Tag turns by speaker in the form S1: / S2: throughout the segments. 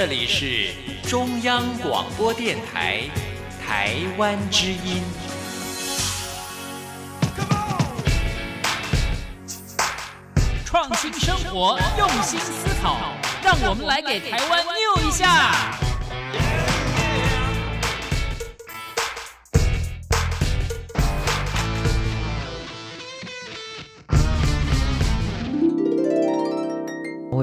S1: 这里是中央广播电台台湾之音。
S2: 创新生活，用心思考，让我们来给台湾 new 一下。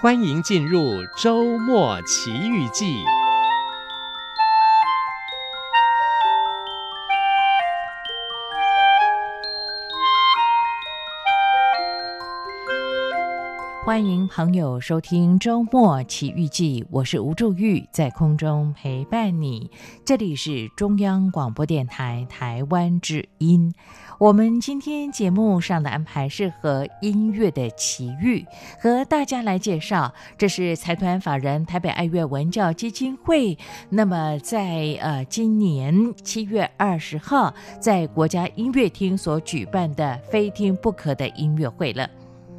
S3: 欢迎进入周末奇遇记。
S4: 欢迎朋友收听周末奇遇记，我是吴祝玉，在空中陪伴你。这里是中央广播电台台湾之音。我们今天节目上的安排是和音乐的奇遇，和大家来介绍，这是财团法人台北爱乐文教基金会。那么在呃今年七月二十号，在国家音乐厅所举办的非听不可的音乐会了。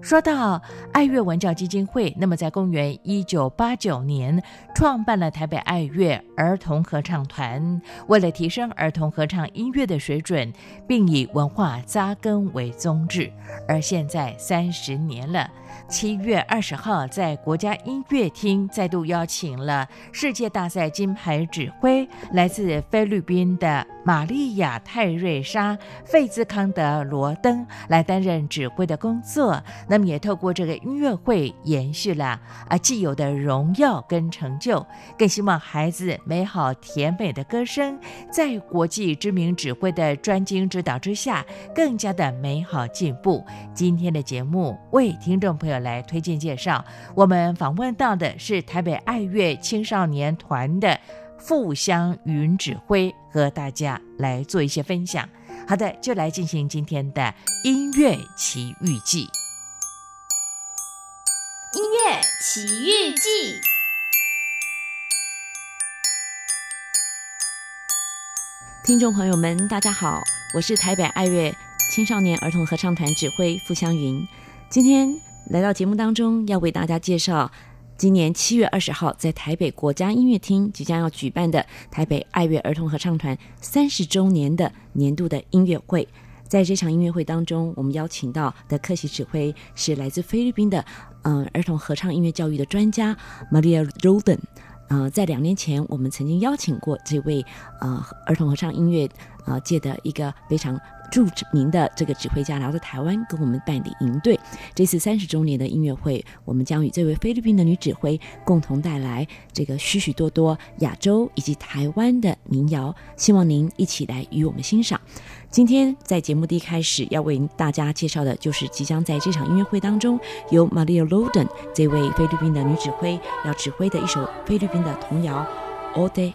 S4: 说到爱乐文教基金会，那么在公元一九八九年创办了台北爱乐儿童合唱团，为了提升儿童合唱音乐的水准，并以文化扎根为宗旨，而现在三十年了。七月二十号，在国家音乐厅再度邀请了世界大赛金牌指挥，来自菲律宾的玛丽亚·泰瑞莎·费兹康德罗登来担任指挥的工作。那么，也透过这个音乐会，延续了啊既有的荣耀跟成就，更希望孩子美好甜美的歌声，在国际知名指挥的专精指导之下，更加的美好进步。今天的节目为听众朋友来推荐介绍，我们访问到的是台北爱乐青少年团的傅湘云指挥，和大家来做一些分享。好的，就来进行今天的音乐奇遇记。
S5: 音乐奇遇记，
S6: 听众朋友们，大家好，我是台北爱乐青少年儿童合唱团指挥傅湘云，今天。来到节目当中，要为大家介绍今年七月二十号在台北国家音乐厅即将要举办的台北爱乐儿童合唱团三十周年的年度的音乐会。在这场音乐会当中，我们邀请到的客席指挥是来自菲律宾的嗯儿童合唱音乐教育的专家 Maria Roden。呃，在两年前，我们曾经邀请过这位呃儿童合唱音乐呃界的一个非常。著名的这个指挥家来到台湾跟我们办理营队，这次三十周年的音乐会，我们将与这位菲律宾的女指挥共同带来这个许许多多亚洲以及台湾的民谣，希望您一起来与我们欣赏。今天在节目的一开始要为大家介绍的就是即将在这场音乐会当中由 Maria Roldan 这位菲律宾的女指挥要指挥的一首菲律宾的童谣 Ode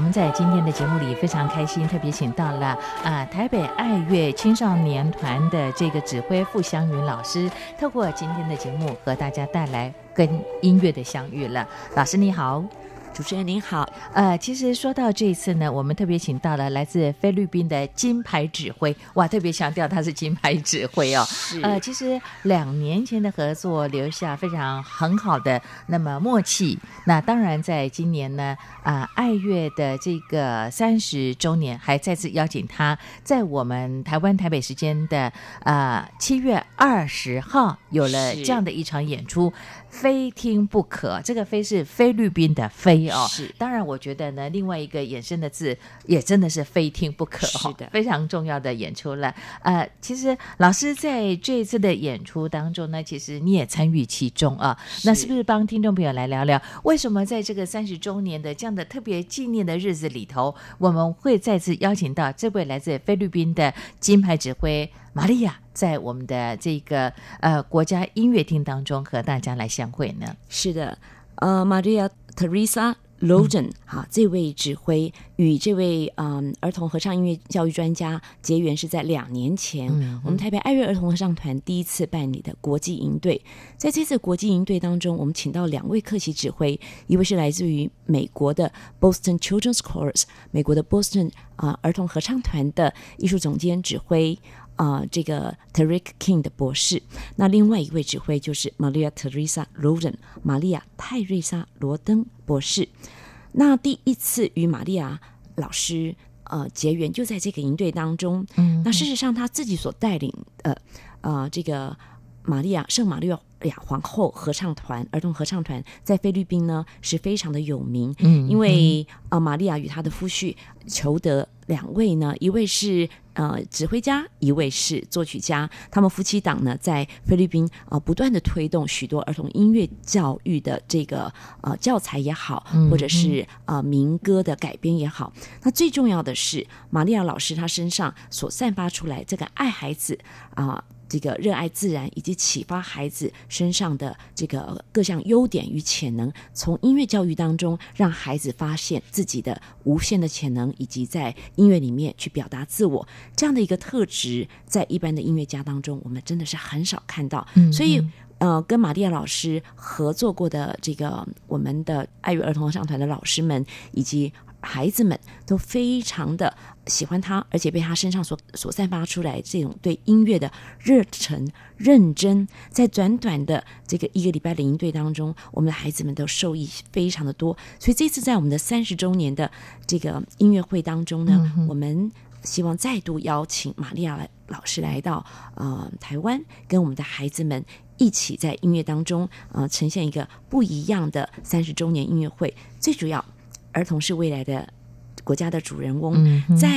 S4: 我们在今天的节目里非常开心，特别请到了啊、台北爱乐青少年团的这个指挥傅湘云老师，透过今天的节目和大家带来跟音乐的相遇了。老师你好。
S6: 主持人您好，
S4: 呃，其实说到这一次呢，我们特别请到了来自菲律宾的金牌指挥，哇，特别强调他是金牌指挥哦。
S6: 是
S4: 呃，其实两年前的合作留下非常很好的那么默契。那当然，在今年呢，啊、呃，爱乐的这个三十周年，还再次邀请他在我们台湾台北时间的啊七月二十号有了这样的一场演出。非听不可，这个“非”是菲律宾的“非”哦。
S6: 是，
S4: 当然，我觉得呢，另外一个衍生的字也真的是非听不可，
S6: 是的，
S4: 非常重要的演出了。呃，其实老师在这一次的演出当中呢，其实你也参与其中啊。是那是不是帮听众朋友来聊聊，为什么在这个三十周年的这样的特别纪念的日子里头，我们会再次邀请到这位来自菲律宾的金牌指挥？玛利亚在我们的这个呃国家音乐厅当中和大家来相会呢？
S6: 是的，呃，玛利亚·特瑞莎·罗珍哈，这位指挥与这位嗯儿童合唱音乐教育专家结缘是在两年前，嗯、哼我们台北爱乐儿童合唱团第一次办理的国际营队。在这次国际营队当中，我们请到两位客席指挥，一位是来自于美国的 Boston Children's Chorus，美国的 Boston 啊、呃、儿童合唱团的艺术总监指挥。啊、呃，这个 Tariq King 的博士，那另外一位指挥就是 Maria Teresa Roden 玛利亚泰瑞莎罗登博士。那第一次与玛利亚老师呃结缘，就在这个营队当中。嗯，那事实上他自己所带领的呃这个玛利亚圣玛利亚皇后合唱团儿童合唱团，在菲律宾呢是非常的有名。嗯，因为啊、呃，玛利亚与她的夫婿裘德。两位呢，一位是呃指挥家，一位是作曲家。他们夫妻档呢，在菲律宾啊、呃，不断的推动许多儿童音乐教育的这个呃教材也好，或者是呃民歌的改编也好。那最重要的是，玛利亚老师她身上所散发出来这个爱孩子啊。呃这个热爱自然以及启发孩子身上的这个各项优点与潜能，从音乐教育当中让孩子发现自己的无限的潜能，以及在音乐里面去表达自我这样的一个特质，在一般的音乐家当中，我们真的是很少看到。嗯嗯。所以，呃，跟玛利亚老师合作过的这个我们的爱乐儿童合唱团的老师们以及。孩子们都非常的喜欢他，而且被他身上所所散发出来这种对音乐的热忱、认真，在短短的这个一个礼拜的营队当中，我们的孩子们都受益非常的多。所以这次在我们的三十周年的这个音乐会当中呢，嗯、我们希望再度邀请玛利亚老师来到呃台湾，跟我们的孩子们一起在音乐当中呃呈现一个不一样的三十周年音乐会。最主要。儿童是未来的国家的主人翁，嗯、在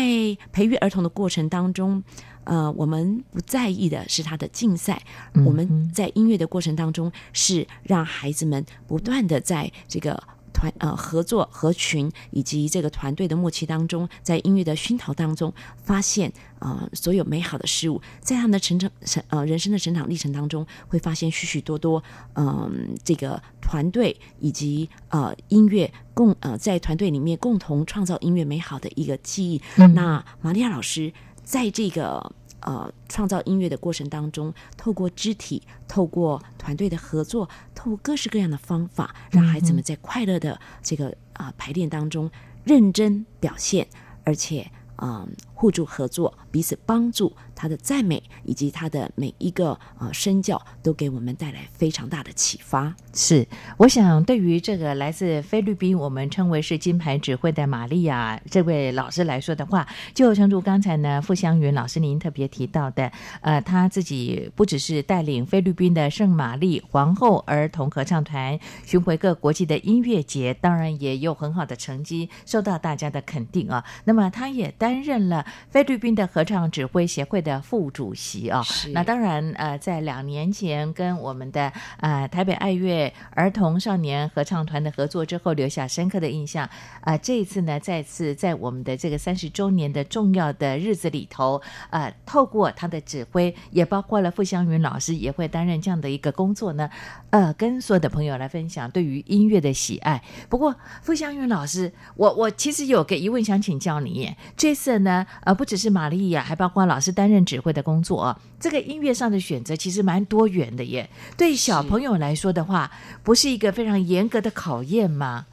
S6: 培育儿童的过程当中，呃，我们不在意的是他的竞赛。嗯、我们在音乐的过程当中，是让孩子们不断的在这个。团呃合作合群以及这个团队的默契当中，在音乐的熏陶当中，发现呃所有美好的事物，在他们的成长成呃人生的成长历程当中，会发现许许多多嗯、呃、这个团队以及呃音乐共呃在团队里面共同创造音乐美好的一个记忆。嗯、那玛利亚老师在这个。呃，创造音乐的过程当中，透过肢体，透过团队的合作，透过各式各样的方法，让孩子们在快乐的这个啊、排练当中认真表现，而且。嗯，互助合作，彼此帮助，他的赞美以及他的每一个呃身教，都给我们带来非常大的启发。
S4: 是，我想对于这个来自菲律宾，我们称为是金牌指挥的玛利亚这位老师来说的话，就诚如刚才呢傅湘云老师您特别提到的，呃，他自己不只是带领菲律宾的圣玛丽皇后儿童合唱团巡回各国际的音乐节，当然也有很好的成绩，受到大家的肯定啊。那么他也。担任了菲律宾的合唱指挥协会的副主席啊、哦。那当然，呃，在两年前跟我们的呃台北爱乐儿童少年合唱团的合作之后，留下深刻的印象。啊、呃，这一次呢，再次在我们的这个三十周年的重要的日子里头，呃，透过他的指挥，也包括了傅湘云老师也会担任这样的一个工作呢，呃，跟所有的朋友来分享对于音乐的喜爱。不过，傅湘云老师，我我其实有个疑问想请教你耶，这次呢，呃，不只是玛利亚，还包括老师担任指挥的工作，这个音乐上的选择其实蛮多元的耶。对小朋友来说的话，不是一个非常严格的考验吗？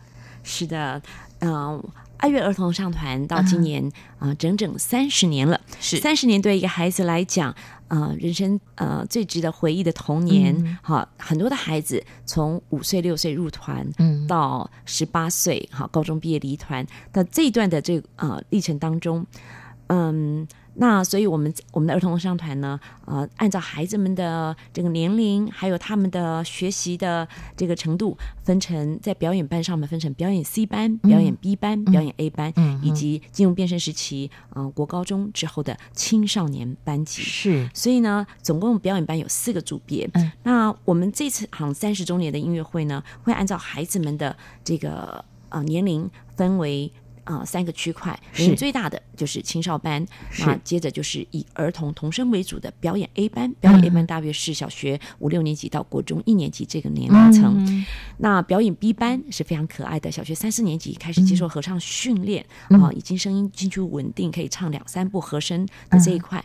S6: 是的。嗯、呃，爱乐儿童合唱团到今年啊、uh -huh. 呃，整整三十年了。是三十年，对一个孩子来讲，呃，人生呃最值得回忆的童年。好、mm -hmm. 很多的孩子从五岁六岁入团，嗯，到十八岁，好，高中毕业离团，那这一段的这呃历程当中，嗯。那所以，我们我们的儿童合唱团呢，呃，按照孩子们的这个年龄，还有他们的学习的这个程度，分成在表演班上面分成表演 C 班、表演 B 班、嗯、表演 A 班，嗯，以及进入变声时期，嗯、呃，国高中之后的青少年班级。是，所以呢，总共表演班有四个组别。嗯，那我们这次好像三十周年的音乐会呢，会按照孩子们的这个呃年龄分为。啊、呃，三个区块，年龄最大的就是青少班，那，接着就是以儿童童声为主的表演 A 班，表演 A 班大约是小学五六年级到国中一年级这个年龄层。嗯、那表演 B 班是非常可爱的，小学三四年级开始接受合唱训练，啊、嗯。呃，已经声音进去稳定，可以唱两三部和声的这一块。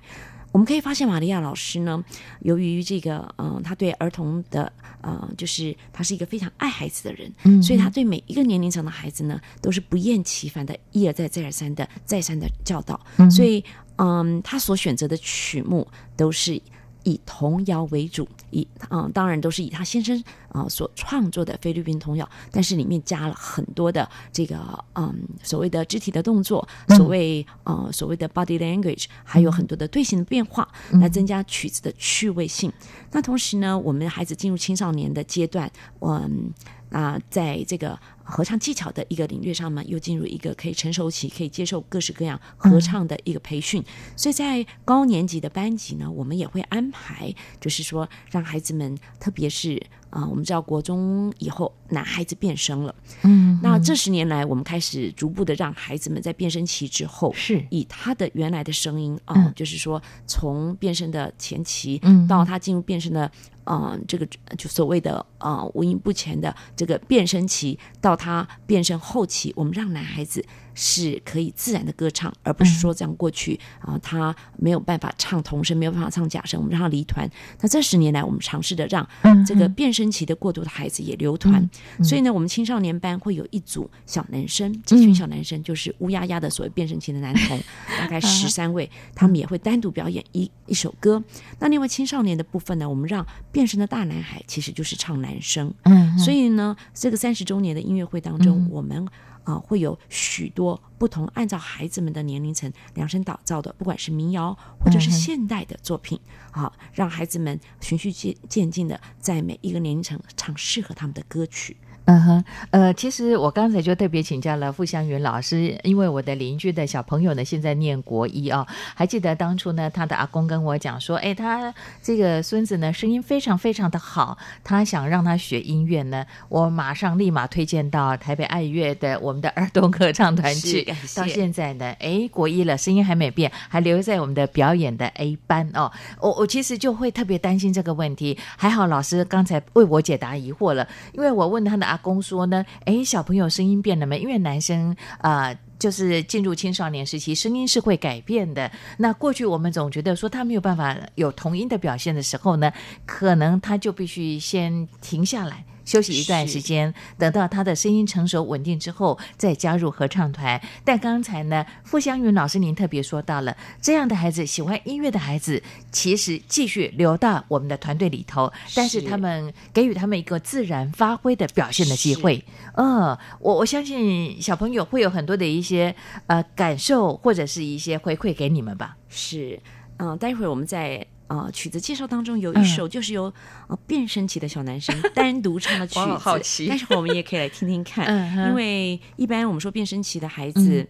S6: 嗯我们可以发现，玛利亚老师呢，由于这个，嗯、呃，他对儿童的，呃，就是他是一个非常爱孩子的人，嗯，所以他对每一个年龄层的孩子呢，都是不厌其烦的，一而再，再而三的，再三的教导，嗯，所以，嗯，他所选择的曲目都是。以童谣为主，以嗯，当然都是以他先生啊、呃、所创作的菲律宾童谣，但是里面加了很多的这个嗯所谓的肢体的动作，所谓呃所谓的 body language，还有很多的队形的变化，来增加曲子的趣味性。那同时呢，我们孩子进入青少年的阶段，嗯。啊、呃，在这个合唱技巧的一个领域上面，又进入一个可以成熟期，可以接受各式各样合唱的一个培训。所以在高年级的班级呢，我们也会安排，就是说让孩子们，特别是啊、呃，我们知道国中以后男孩子变声了，嗯，那这十年来，我们开始逐步的让孩子们在变声期之后，是。以他的原来的声音啊、呃嗯，就是说从变声的前期，嗯，到他进入变声的。嗯、呃，这个就所谓的呃无音不全的这个变声期，到他变声后期，我们让男孩子是可以自然的歌唱，而不是说这样过去啊、呃，他没有办法唱童声，没有办法唱假声，我们让他离团。那这十年来，我们尝试的让这个变声期的过渡的孩子也留团。所以呢，我们青少年班会有一组小男生，这群小男生就是乌压压的所谓变声期的男童，大概十三位，他们也会单独表演一一首歌。那另外青少年的部分呢，我们让变声的大男孩其实就是唱男声。嗯，所以呢，这个三十周年的音乐会当中，我们。啊、呃，会有许多不同，按照孩子们的年龄层量身打造的，不管是民谣或者是现代的作品，啊、嗯，让孩子们循序渐渐进的在每一个年龄层唱适合他们的歌曲。
S4: 嗯哼，呃，其实我刚才就特别请教了傅湘云老师，因为我的邻居的小朋友呢，现在念国一啊、哦，还记得当初呢，他的阿公跟我讲说，哎，他这个孙子呢，声音非常非常的好，他想让他学音乐呢，我马上立马推荐到台北爱乐的我们的儿童合唱团去，到现在呢，哎，国一了，声音还没变，还留在我们的表演的 A 班哦，我我其实就会特别担心这个问题，还好老师刚才为我解答疑惑了，因为我问他的阿。公说呢，哎，小朋友声音变了没？因为男生啊、就是进入青少年时期，声音是会改变的。那过去我们总觉得说他没有办法有童音的表现的时候呢，可能他就必须先停下来。休息一段时间，等到他的声音成熟稳定之后，再加入合唱团。但刚才呢，傅湘云老师您特别说到了，这样的孩子，喜欢音乐的孩子，其实继续留到我们的团队里头，但是他们给予他们一个自然发挥的表现的机会。嗯，我我相信小朋友会有很多的一些呃感受，或者是一些回馈给你们吧。
S6: 是，嗯、呃，待会儿我们再。呃，曲子介绍当中有一首就是由、嗯、呃变声期的小男生 单独唱的曲子，
S4: 好奇。
S6: 但是我们也可以来听听看，嗯、因为一般我们说变声期的孩子，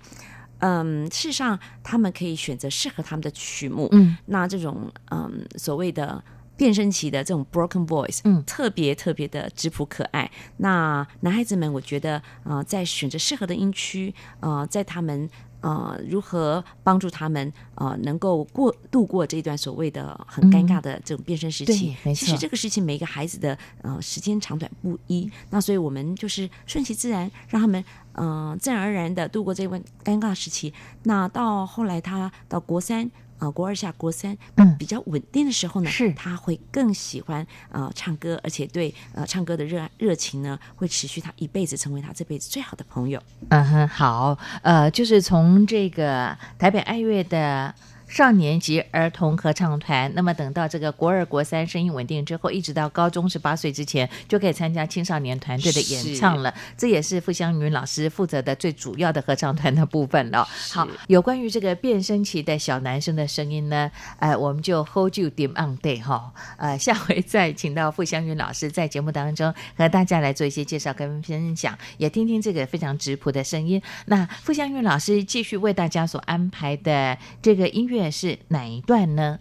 S6: 嗯，事实上他们可以选择适合他们的曲目。
S4: 嗯，
S6: 那这种嗯所谓的变声期的这种 broken voice，
S4: 嗯，
S6: 特别特别的质朴可爱。那男孩子们，我觉得呃，在选择适合的音区，呃，在他们。呃，如何帮助他们呃，能够过度过这段所谓的很尴尬的这种变身时期？
S4: 嗯、
S6: 其实这个事情每个孩子的呃时间长短不一，那所以我们就是顺其自然，让他们呃自然而然的度过这段尴尬时期。那到后来他到国三。呃，国二下国三，嗯，比较稳定的时候呢，
S4: 是
S6: 他会更喜欢呃唱歌，而且对呃唱歌的热热情呢，会持续他一辈子，成为他这辈子最好的朋友。
S4: 嗯哼，好，呃，就是从这个台北爱乐的。少年级儿童合唱团，那么等到这个国二、国三声音稳定之后，一直到高中十八岁之前，就可以参加青少年团队的演唱了。这也是傅湘云老师负责的最主要的合唱团的部分了。好，有关于这个变声期的小男生的声音呢，呃，我们就 hold you dim on day 哈，呃，下回再请到傅湘云老师在节目当中和大家来做一些介绍跟分享，也听听这个非常质朴的声音。那傅湘云老师继续为大家所安排的这个音乐。是哪一段呢？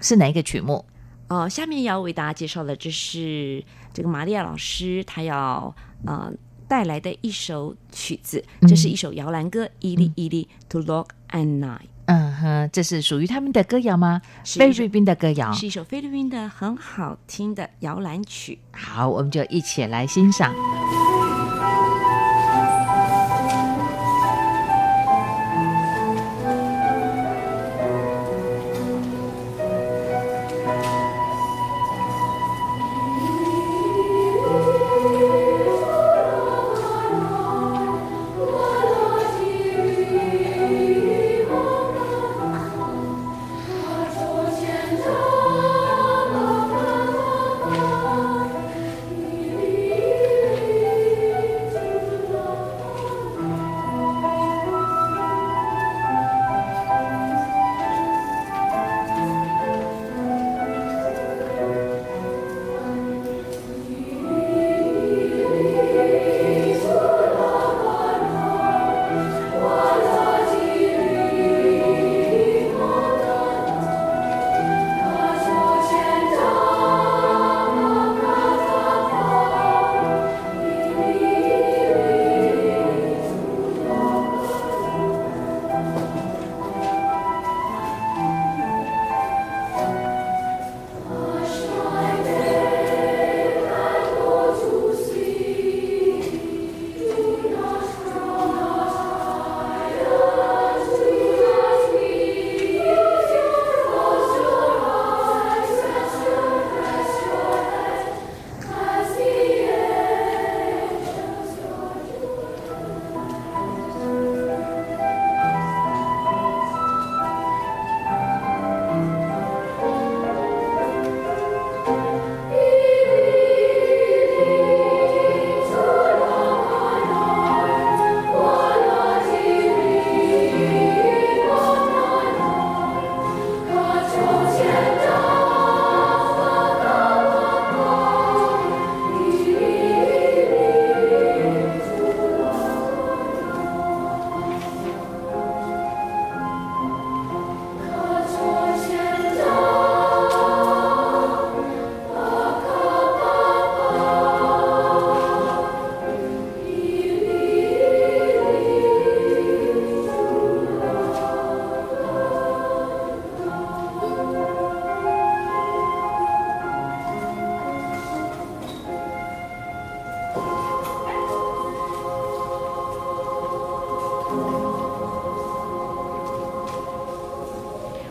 S4: 是哪一个曲目？
S6: 呃，下面要为大家介绍的，这是这个玛利亚老师她要呃带来的一首曲子，这、嗯、是一首摇篮歌，《伊利伊利 To lock and Night》。
S4: 嗯哼，这是属于他们的歌谣吗？菲律宾的歌谣，
S6: 是一首菲律宾的很好听的摇篮曲。
S4: 好，我们就一起来欣赏。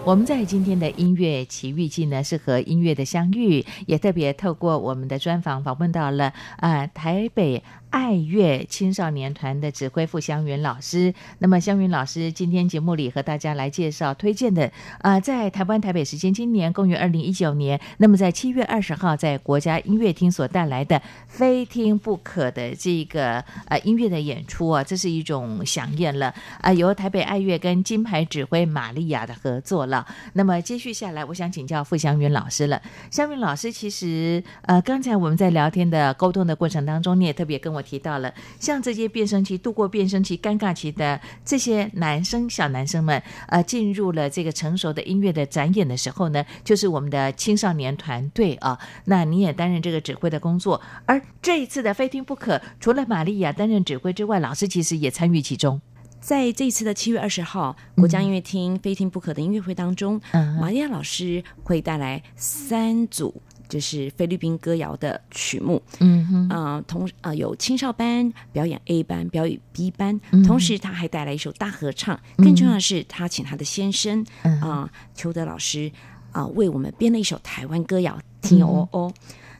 S4: 我们在今天的音乐奇遇记呢，是和音乐的相遇，也特别透过我们的专访访问到了啊、台北。爱乐青少年团的指挥傅湘云老师，那么湘云老师今天节目里和大家来介绍推荐的啊、在台湾台北时间今年公元二零一九年，那么在七月二十号在国家音乐厅所带来的非听不可的这个呃音乐的演出啊，这是一种饗宴了啊、由台北爱乐跟金牌指挥玛利亚的合作了。那么接续下来，我想请教傅湘云老师了。湘云老师其实呃刚才我们在聊天的沟通的过程当中，你也特别跟我。我提到了，像这些变声期、度过变声期、尴尬期的这些男生、小男生们，呃，进入了这个成熟的音乐的展演的时候呢，就是我们的青少年团队啊。那你也担任这个指挥的工作，而这一次的非听不可，除了玛利亚担任指挥之外，老师其实也参与其中。
S6: 在这一次的七月二十号国家音乐厅非听不可的音乐会当中，嗯、玛利亚老师会带来三组。就是菲律宾歌谣的曲目，嗯哼，呃，同呃有青少班表演 A 班，表演 B 班，嗯、同时他还带来一首大合唱。嗯、更重要的是，他请他的先生啊、嗯呃，邱德老师啊、呃，为我们编了一首台湾歌谣《听哦哦》。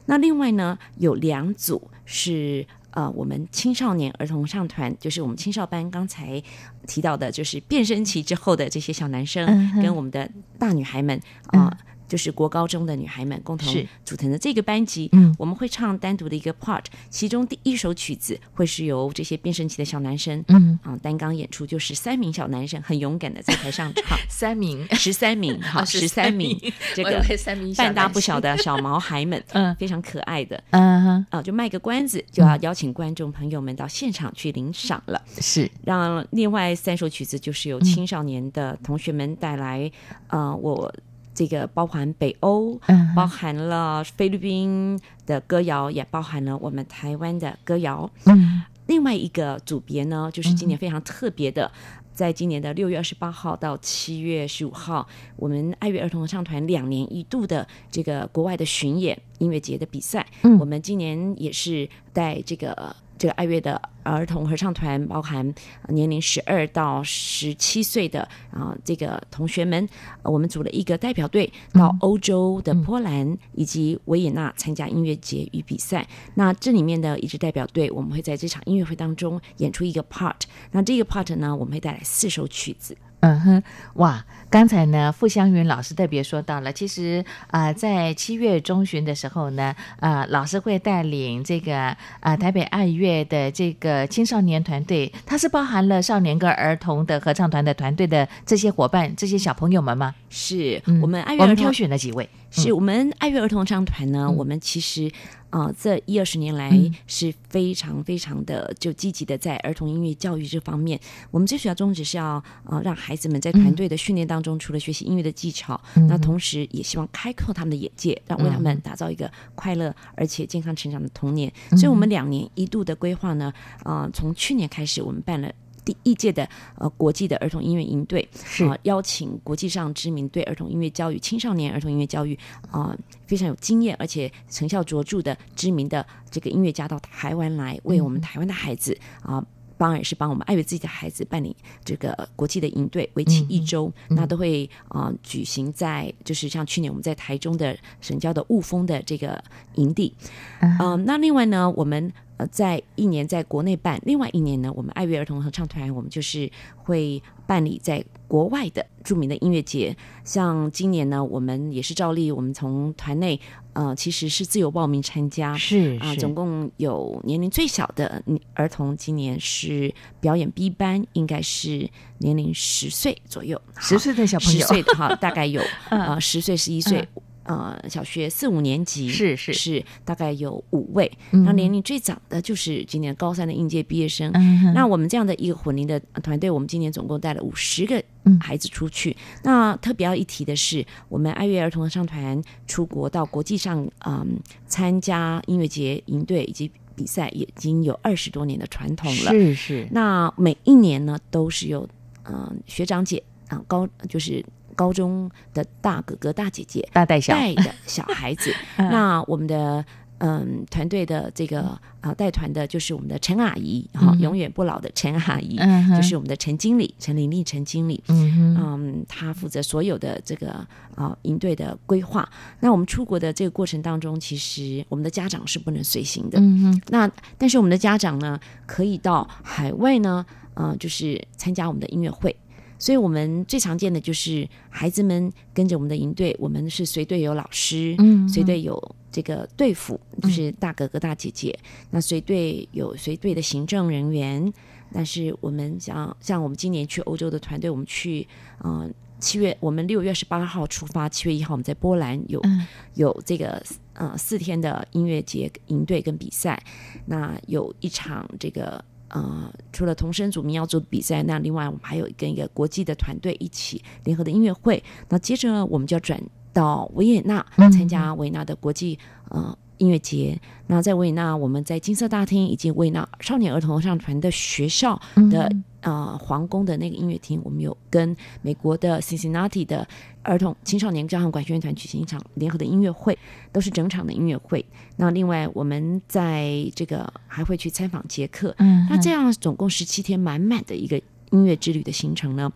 S6: 那另外呢，有两组是呃我们青少年儿童唱团，就是我们青少班刚才提到的，就是变声期之后的这些小男生，嗯、跟我们的大女孩们啊。呃嗯就是国高中的女孩们共同组成的这个班级，嗯，我们会唱单独的一个 part，其中第一首曲子会是由这些变声期的小男生，嗯。啊担纲演出，就是三名小男生很勇敢的在台上唱，
S4: 三名。
S6: 十三名好 十三名。这个半大不小的小毛孩们，嗯，非常可爱的，嗯哼。啊，就卖个关子，就要邀请观众朋友们到现场去领赏了，
S4: 是。
S6: 让另外三首曲子就是由青少年的同学们带来，呃我。这个包含北欧，包含了菲律宾的歌谣，也包含了我们台湾的歌谣。嗯，另外一个组别呢，就是今年非常特别的，在今年的六月二十八号到七月十五号，我们爱乐儿童合唱团两年一度的这个国外的巡演音乐节的比赛。嗯，我们今年也是带这个。这个爱乐的儿童合唱团包含年龄十二到十七岁的啊，这个同学们，我们组了一个代表队到欧洲的波兰以及维也纳参加音乐节与比赛。那这里面的一支代表队，我们会在这场音乐会当中演出一个 part。那这个 part 呢，我们会带来四首曲子。
S4: 嗯哼，哇！刚才呢，傅湘云老师特别说到了，其实啊、呃，在七月中旬的时候呢，啊、呃，老师会带领这个啊、呃、台北爱乐的这个青少年团队，它是包含了少年跟儿童的合唱团的团队的这些伙伴，这些小朋友们吗？
S6: 是、
S4: 嗯、
S6: 我们爱乐，
S4: 我们挑选了几位？
S6: 是我们爱乐儿童合唱团呢，嗯、我们其实。啊、呃，这一二十年来是非常非常的就积极的在儿童音乐教育这方面。我们最主要宗旨是要呃让孩子们在团队的训练当中，除了学习音乐的技巧，嗯、那同时也希望开阔他们的眼界，让为他们打造一个快乐而且健康成长的童年。所以，我们两年一度的规划呢，啊、呃，从去年开始我们办了。第一届的呃国际的儿童音乐营队是、呃、邀请国际上知名对儿童音乐教育、青少年儿童音乐教育啊、呃、非常有经验而且成效卓著的知名的这个音乐家到台湾来，为我们台湾的孩子啊，当然也是帮我们爱乐自己的孩子办理这个国际的营队，为期一周，那都会啊、呃、举行在就是像去年我们在台中的神教的雾峰的这个营地，嗯、呃，那另外呢我们呃。在一年在国内办，另外一年呢，我们爱乐儿童合唱团，我们就是会办理在国外的著名的音乐节。像今年呢，我们也是照例，我们从团内呃，其实是自由报名参加，
S4: 是
S6: 啊、呃，总共有年龄最小的儿童，今年是表演 B 班，应该是年龄十岁左右，
S4: 十岁的小朋友，
S6: 十岁的哈，大概有啊，十、呃、岁十一岁。嗯呃，小学四五年级
S4: 是是
S6: 是，大概有五位。那、嗯、年龄最长的就是今年高三的应届毕业生。嗯、那我们这样的一个混龄的团队，我们今年总共带了五十个孩子出去。嗯、那特别要一提的是，我们爱乐儿童合唱团出国到国际上，嗯，参加音乐节营队以及比赛，已经有二十多年的传统了。
S4: 是是。
S6: 那每一年呢，都是有嗯、呃、学长姐啊、呃、高就是。高中的大哥哥大姐姐
S4: 大带小。
S6: 带的小孩子，那我们的嗯团队的这个啊带团的就是我们的陈阿姨哈，永远不老的陈阿姨，就是我们的陈经理陈玲玲陈经理，嗯，他负责所有的这个啊营队的规划。那我们出国的这个过程当中，其实我们的家长是不能随行的，嗯，那但是我们的家长呢，可以到海外呢，呃，就是参加我们的音乐会。所以我们最常见的就是孩子们跟着我们的营队，我们是随队有老师，嗯，随队有这个队辅，就是大哥哥大姐姐。嗯、那随队有随队的行政人员，但是我们像像我们今年去欧洲的团队，我们去啊、呃、七月，我们六月十八号出发，七月一号我们在波兰有、嗯、有这个呃四天的音乐节营队跟比赛。那有一场这个呃，除了同声组、民谣组比赛，那另外我们还有跟一个国际的团队一起联合的音乐会。那接着我们就要转到维也纳参加维也纳的国际呃。音乐节，那在维也纳，我们在金色大厅以及维也纳少年儿童合唱团的学校的、嗯、呃皇宫的那个音乐厅，我们有跟美国的 Cincinnati 的儿童青少年交响管弦乐团举行一场联合的音乐会，都是整场的音乐会。那另外，我们在这个还会去参访捷克，嗯，那这样总共十七天满满的一个音乐之旅的行程呢，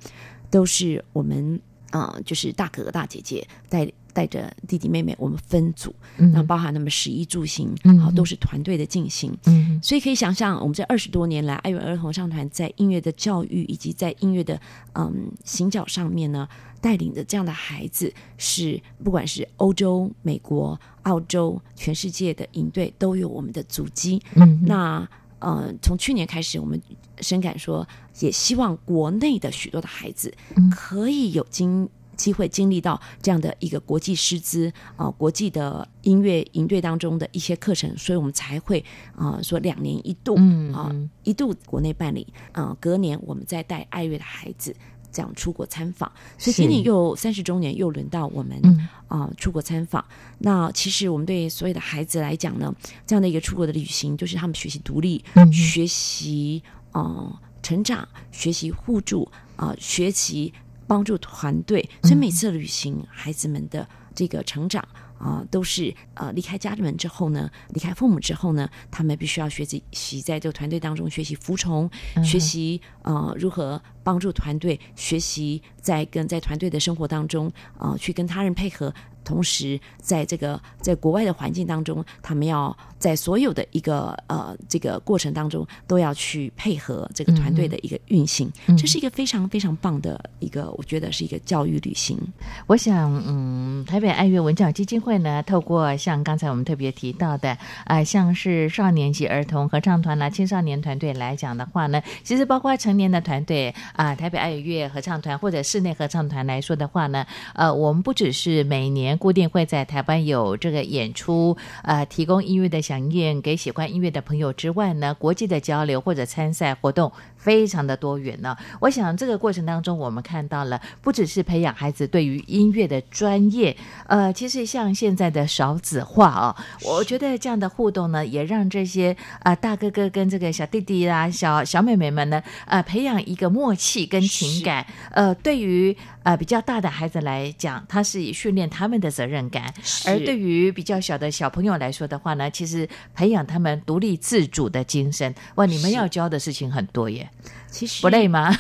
S6: 都是我们啊、呃，就是大哥哥大姐姐带。带着弟弟妹妹，我们分组，那包含他们食衣住行，好、嗯、都是团队的进行。嗯，所以可以想象，我们这二十多年来，爱乐儿童合唱团在音乐的教育以及在音乐的嗯行脚上面呢，带领着这样的孩子，是不管是欧洲、美国、澳洲，全世界的营队都有我们的足迹。嗯，那呃，从去年开始，我们深感说，也希望国内的许多的孩子可以有经。机会经历到这样的一个国际师资啊，国际的音乐营队当中的一些课程，所以我们才会啊说两年一度啊一度国内办理啊，隔年我们再带爱乐的孩子这样出国参访，所以今年又三十周年又轮到我们啊出国参访。那其实我们对所有的孩子来讲呢，这样的一个出国的旅行，就是他们学习独立、学习啊成长、学习互助啊学习。帮助团队，所以每次旅行，嗯、孩子们的这个成长啊、呃，都是呃离开家门之后呢，离开父母之后呢，他们必须要学习，习在这个团队当中学习服从，嗯、学习呃如何帮助团队，学习在跟在团队的生活当中啊、呃，去跟他人配合。同时，在这个在国外的环境当中，他们要在所有的一个呃这个过程当中，都要去配合这个团队的一个运行。嗯、这是一个非常非常棒的一个，我觉得是一个教育旅行。
S4: 我想，嗯，台北爱乐文教基金会呢，透过像刚才我们特别提到的，啊、呃，像是少年级儿童合唱团啦、青少年团队来讲的话呢，其实包括成年的团队啊、呃，台北爱乐合唱团或者室内合唱团来说的话呢，呃，我们不只是每年。固定会在台湾有这个演出，呃，提供音乐的响应给喜欢音乐的朋友之外呢，国际的交流或者参赛活动非常的多元呢。我想这个过程当中，我们看到了不只是培养孩子对于音乐的专业，呃，其实像现在的少子化哦，我觉得这样的互动呢，也让这些啊、呃、大哥哥跟这个小弟弟啦、小小妹妹们呢，呃，培养一个默契跟情感。呃，对于呃比较大的孩子来讲，他是以训练他们的责任感；而对于比较小的小朋友来说的话呢，其实培养他们独立自主的精神。哇，你们要教的事情很多耶，
S6: 其实
S4: 不累吗？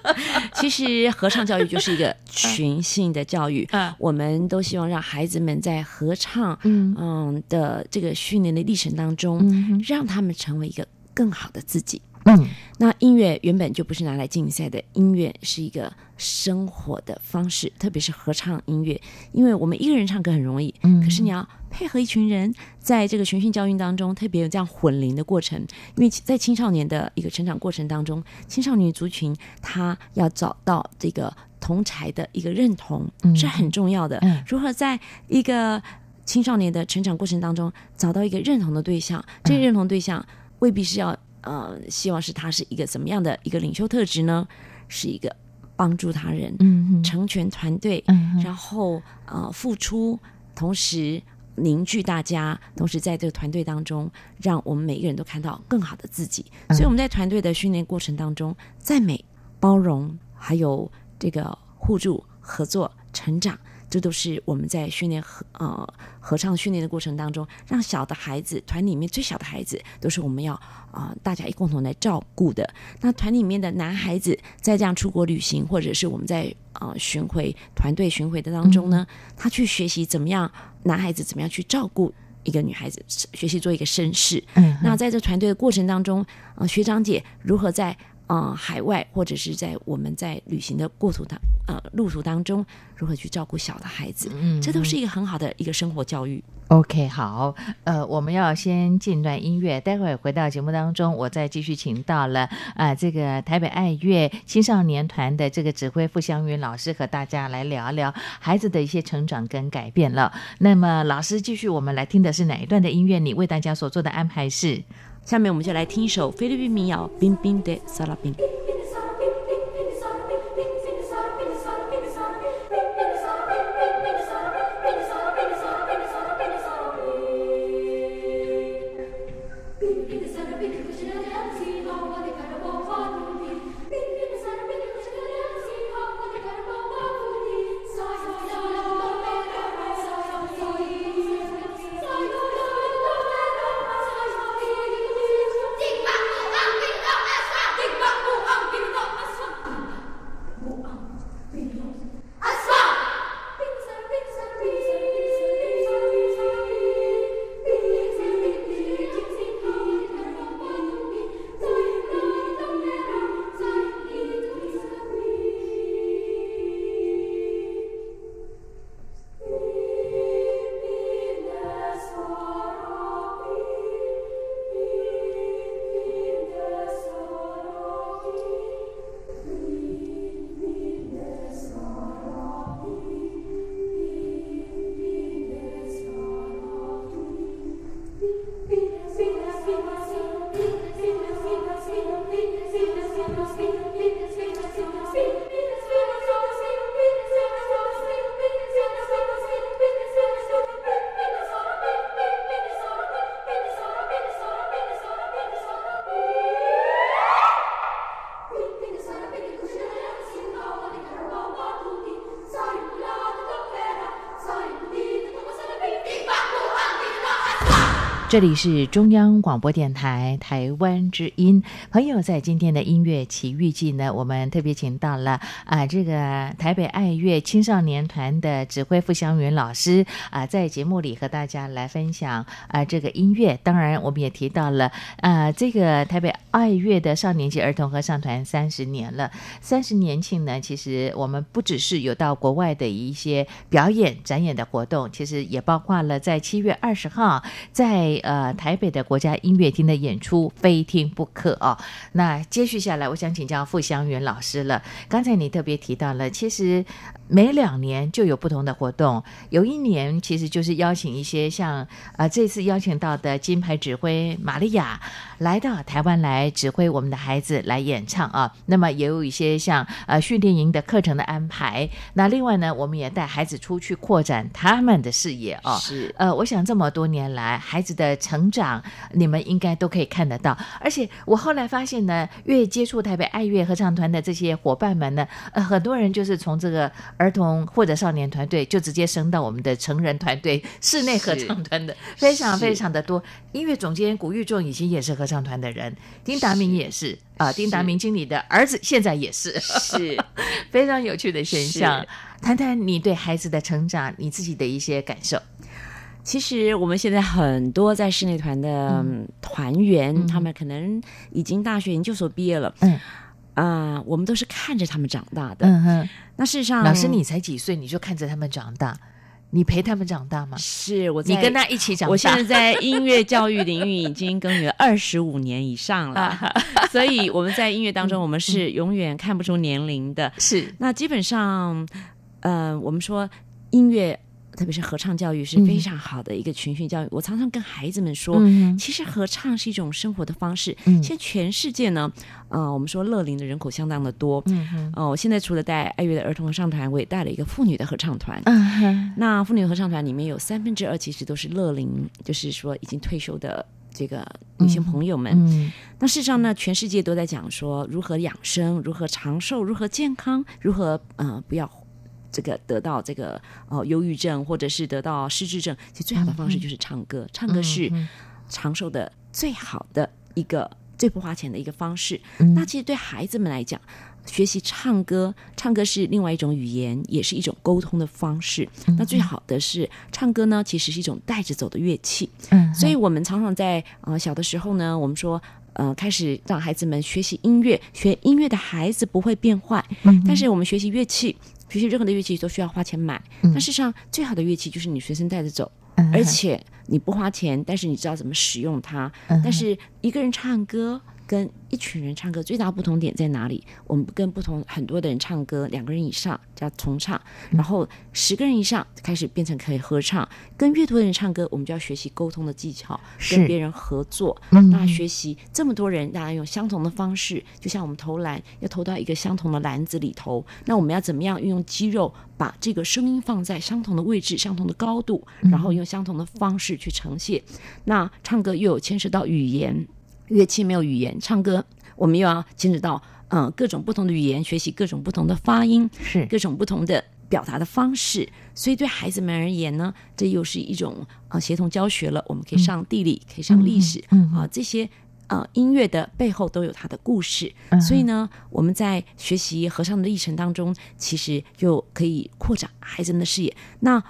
S6: 其实合唱教育就是一个 群性的教育，嗯，我们都希望让孩子们在合唱嗯。的这个训练的历程当中，嗯，让他们成为一个更好的自己。嗯，那音乐原本就不是拿来竞赛的，音乐是一个生活的方式，特别是合唱音乐，因为我们一个人唱歌很容易，嗯，可是你要配合一群人，在这个群训教育当中，特别有这样混龄的过程，因为在青少年的一个成长过程当中，青少年族群他要找到这个同才的一个认同，嗯，是很重要的。嗯，如何在一个青少年的成长过程当中找到一个认同的对象，这个认同对象未必是要。呃，希望是他是一个怎么样的一个领袖特质呢？是一个帮助他人、嗯、成全团队，嗯、然后呃付出，同时凝聚大家，同时在这个团队当中，让我们每一个人都看到更好的自己。嗯、所以我们在团队的训练过程当中，赞美、包容，还有这个互助、合作、成长。这都是我们在训练合呃合唱训练的过程当中，让小的孩子团里面最小的孩子都是我们要啊、呃、大家一共同来照顾的。那团里面的男孩子在这样出国旅行，或者是我们在呃巡回团队巡回的当中呢，嗯、他去学习怎么样男孩子怎么样去照顾一个女孩子，学习做一个绅士。嗯，那在这团队的过程当中，啊、呃、学长姐如何在呃海外或者是在我们在旅行的过途当呃路途当中，如何去照顾小的孩子，
S4: 嗯，
S6: 这都是一个很好的一个生活教育。
S4: OK，好，呃，我们要先进段音乐，待会儿回到节目当中，我再继续请到了啊、呃，这个台北爱乐青少年团的这个指挥傅湘云老师和大家来聊聊孩子的一些成长跟改变了。那么，老师继续，我们来听的是哪一段的音乐？你为大家所做的安排是？
S6: 下面我们就来听一首菲律宾民谣《冰冰的萨拉冰》。
S4: 这里是中央广播电台台湾之音。朋友，在今天的音乐奇遇记呢，我们特别请到了啊，这个台北爱乐青少年团的指挥傅祥云老师啊，在节目里和大家来分享啊这个音乐。当然，我们也提到了啊，这个台北爱乐的少年级儿童合唱团三十年了，三十年庆呢，其实我们不只是有到国外的一些表演展演的活动，其实也包括了在七月二十号在。呃，台北的国家音乐厅的演出非听不可哦。那接续下来，我想请教傅湘云老师了。刚才你特别提到了，其实每两年就有不同的活动。有一年其实就是邀请一些像啊、呃，这次邀请到的金牌指挥玛利亚来到台湾来指挥我们的孩子来演唱啊。那么也有一些像呃训练营的课程的安排。那另外呢，我们也带孩子出去扩展他们的视野哦。
S6: 是
S4: 呃，我想这么多年来，孩子的成长，你们应该都可以看得到。而且我后来发现呢，越接触台北爱乐合唱团的这些伙伴们呢，呃，很多人就是从这个儿童或者少年团队，就直接升到我们的成人团队室内合唱团的，非常非常的多。音乐总监古玉仲以前也是合唱团的人，丁达明也是啊、呃，丁达明经理的儿子现在也是，
S6: 是
S4: 非常有趣的现象。谈谈你对孩子的成长，你自己的一些感受。
S6: 其实我们现在很多在室内团的团员，嗯、他们可能已经大学研究所毕业了。嗯，啊、呃，我们都是看着他们长大的。嗯哼。那事实上，
S4: 老师你才几岁，你就看着他们长大，你陪他们长大吗？
S6: 是我在，
S4: 你跟他一起长大。
S6: 我现在在音乐教育领域已经耕耘 二十五年以上了，所以我们在音乐当中，我们是永远看不出年龄的。是。那基本上，呃，我们说音乐。特别是合唱教育是非常好的一个群训教育。嗯、我常常跟孩子们说，嗯、其实合唱是一种生活的方式。嗯、现在全世界呢，呃，我们说乐龄的人口相当的多。嗯哼哦，我现在除了带爱乐的儿童合唱团，我也带了一个妇女的合唱团。那妇女合唱团里面有三分之二其实都是乐龄，就是说已经退休的这个女性朋友们。嗯嗯、那事实上呢，全世界都在讲说如何养生、如何长寿、如何健康、如何呃不要。这个得到这个哦忧郁症，或者是得到失智症，其实最好的方式就是唱歌。嗯、唱歌是长寿的最好的一个、嗯、最不花钱的一个方式。嗯、那其实对孩子们来讲，学习唱歌，唱歌是另外一种语言，也是一种沟通的方式。嗯、那最好的是唱歌呢，其实是一种带着走的乐器。嗯，所以我们常常在呃小的时候呢，我们说呃，开始让孩子们学习音乐，学音乐的孩子不会变坏。
S4: 嗯，
S6: 但是我们学习乐器，学习任何的乐器都需要花钱买。
S4: 嗯，
S6: 但事实上，最好的乐器就是你随身带着走，
S4: 嗯，
S6: 而且你不花钱，但是你知道怎么使用它。
S4: 嗯，
S6: 但是一个人唱歌。跟一群人唱歌最大不同点在哪里？我们跟不同很多的人唱歌，两个人以上叫重唱，然后十个人以上开始变成可以合唱。跟越多的人唱歌，我们就要学习沟通的技巧，跟别人合作。那学习这么多人，大家用相同的方式，就像我们投篮要投到一个相同的篮子里头，那我们要怎么样运用肌肉把这个声音放在相同的位置、相同的高度，然后用相同的方式去呈现？那唱歌又有牵涉到语言。乐器没有语言，唱歌我们又要牵扯到嗯各种不同的语言，学习各种不同的发音，
S4: 是
S6: 各种不同的表达的方式。所以对孩子们而言呢，这又是一种啊、呃、协同教学了。我们可以上地理，嗯、可以上历史，
S4: 嗯
S6: 啊这些呃音乐的背后都有它的故事。
S4: 嗯、
S6: 所以呢，我们在学习合唱的历程当中，其实又可以扩展孩子们的视野。那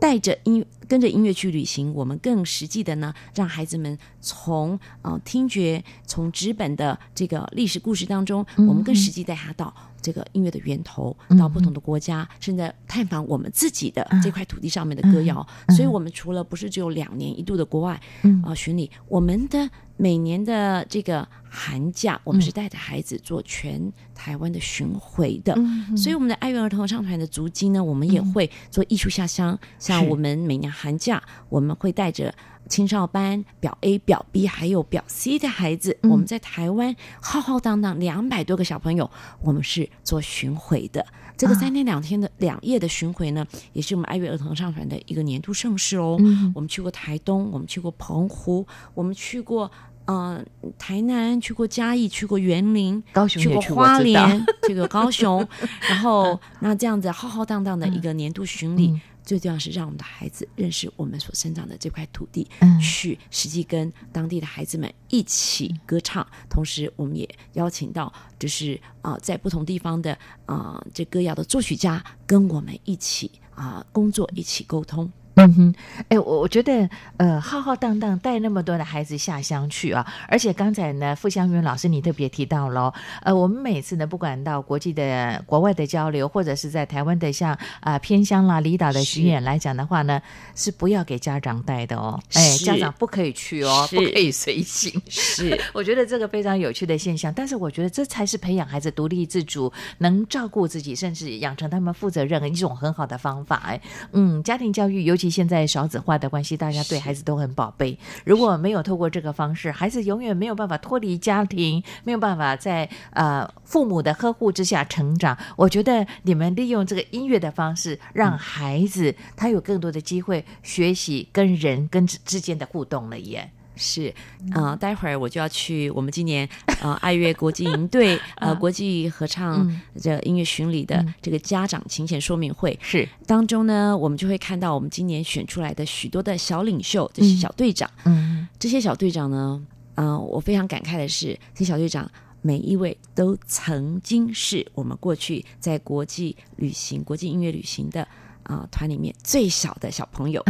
S6: 带着音跟着音乐去旅行，我们更实际的呢，让孩子们从呃听觉，从纸本的这个历史故事当中，我们更实际带他到这个音乐的源头，到不同的国家，甚至探访我们自己的这块土地上面的歌谣。所以，我们除了不是只有两年一度的国外啊巡礼，我们的每年的这个寒假，我们是带着孩子做全台湾的巡回的。所以，我们的爱乐儿童合唱团的足迹呢，我们也会做艺术下乡。像我们每年寒假，我们会带着青少班表 A、表 B 还有表 C 的孩子，我们在台湾浩浩荡荡两百多个小朋友，我们是做巡回的。这个三天两天的两夜的巡回呢，也是我们爱乐儿童合唱团的一个年度盛事哦。我们去过台东，我们去过澎湖，我们去过。嗯、呃，台南去过嘉义，去过园林，
S4: 高雄
S6: 去过花莲，去过高雄，然后那这样子浩浩荡荡的一个年度巡礼，嗯、最重要是让我们的孩子认识我们所生长的这块土地，嗯、去实际跟当地的孩子们一起歌唱，同时我们也邀请到就是啊、呃，在不同地方的啊、呃、这歌谣的作曲家跟我们一起啊、呃、工作，一起沟通。
S4: 嗯哼，哎，我我觉得，呃，浩浩荡荡带那么多的孩子下乡去啊，而且刚才呢，傅香云老师你特别提到了，呃，我们每次呢，不管到国际的国外的交流，或者是在台湾的像啊、呃、偏乡啦、离岛的巡演来讲的话呢，是，是不要给家长带的哦，哎，家长不可以去哦，不可以随行。是，我觉得这个非常有趣的现象，但是我觉得这才是培养孩子独立自主、能照顾自己，甚至养成他们负责任的一种很好的方法。哎，嗯，家庭教育尤其。现在少子化的关系，大家对孩子都很宝贝。如果没有透过这个方式，孩子永远没有办法脱离家庭，没有办法在呃父母的呵护之下成长。我觉得你们利用这个音乐的方式，让孩子他有更多的机会学习跟人跟之间的互动了耶。
S6: 是，呃，待会儿我就要去我们今年呃 爱乐国际营队 呃国际合唱这音乐巡礼的这个家长请柬说明会。
S4: 是。
S6: 当中呢，我们就会看到我们今年选出来的许多的小领袖，这些小队长，嗯，这些小队长呢，嗯、呃，我非常感慨的是，这些小队长每一位都曾经是我们过去在国际旅行、国际音乐旅行的。啊、呃，团里面最小的小朋友，